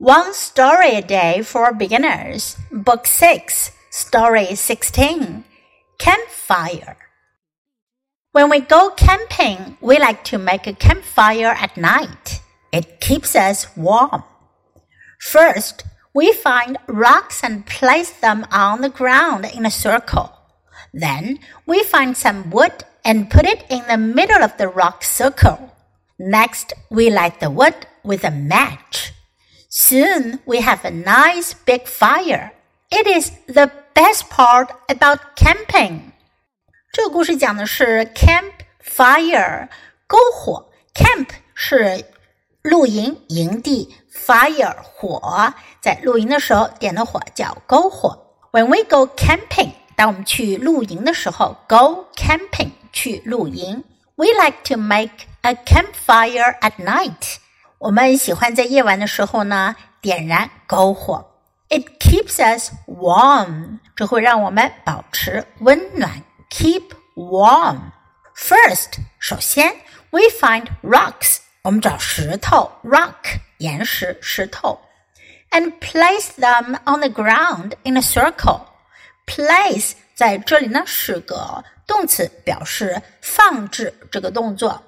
One Story a Day for Beginners, Book 6, Story 16 Campfire. When we go camping, we like to make a campfire at night. It keeps us warm. First, we find rocks and place them on the ground in a circle. Then, we find some wood and put it in the middle of the rock circle. Next, we light the wood with a match. Soon we have a nice big fire. It is the best part about camping. 这个故事讲的是 camp fire 篝火，camp 是露营营地，fire 火，在露营的时候点的火叫篝火。When we go camping，当我们去露营的时候，go camping 去露营。We like to make a campfire at night。 我们喜欢在夜晚的时候呢点燃篝火。It keeps us warm，这会让我们保持温暖。Keep warm. First，首先，we find rocks，我们找石头，rock 岩石石头，and place them on the ground in a circle。Place 在这里呢是个动词，表示放置这个动作。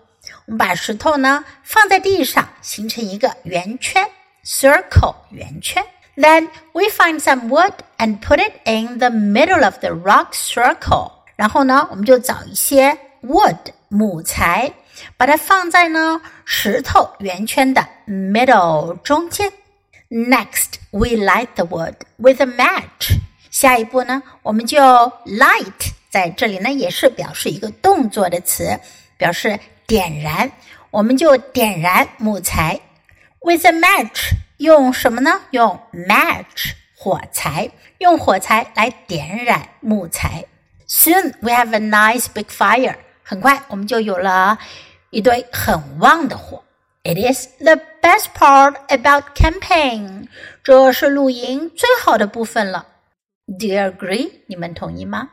我们把石头呢放在地上，形成一个圆圈，circle 圆圈。Then we find some wood and put it in the middle of the rock circle。然后呢，我们就找一些 wood 木材，把它放在呢石头圆圈的 middle 中间。Next, we light the wood with a match。下一步呢，我们就 light 在这里呢也是表示一个动作的词，表示点燃。我们就点燃木材 with a match，用什么呢？用 match 火柴，用火柴来点燃木材。Soon we have a nice big fire。很快我们就有了一堆很旺的火。It is the best part about camping。这是露营最好的部分了。Do you agree？你们同意吗？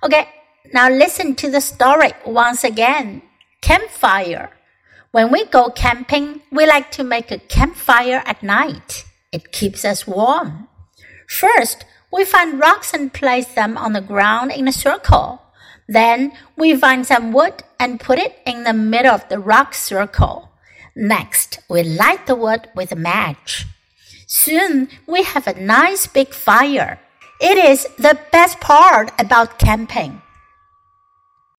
Okay, now listen to the story once again. Campfire. When we go camping, we like to make a campfire at night. It keeps us warm. First, we find rocks and place them on the ground in a circle. Then we find some wood and put it in the middle of the rock circle. Next, we light the wood with a match. Soon we have a nice big fire. It is the best part about camping.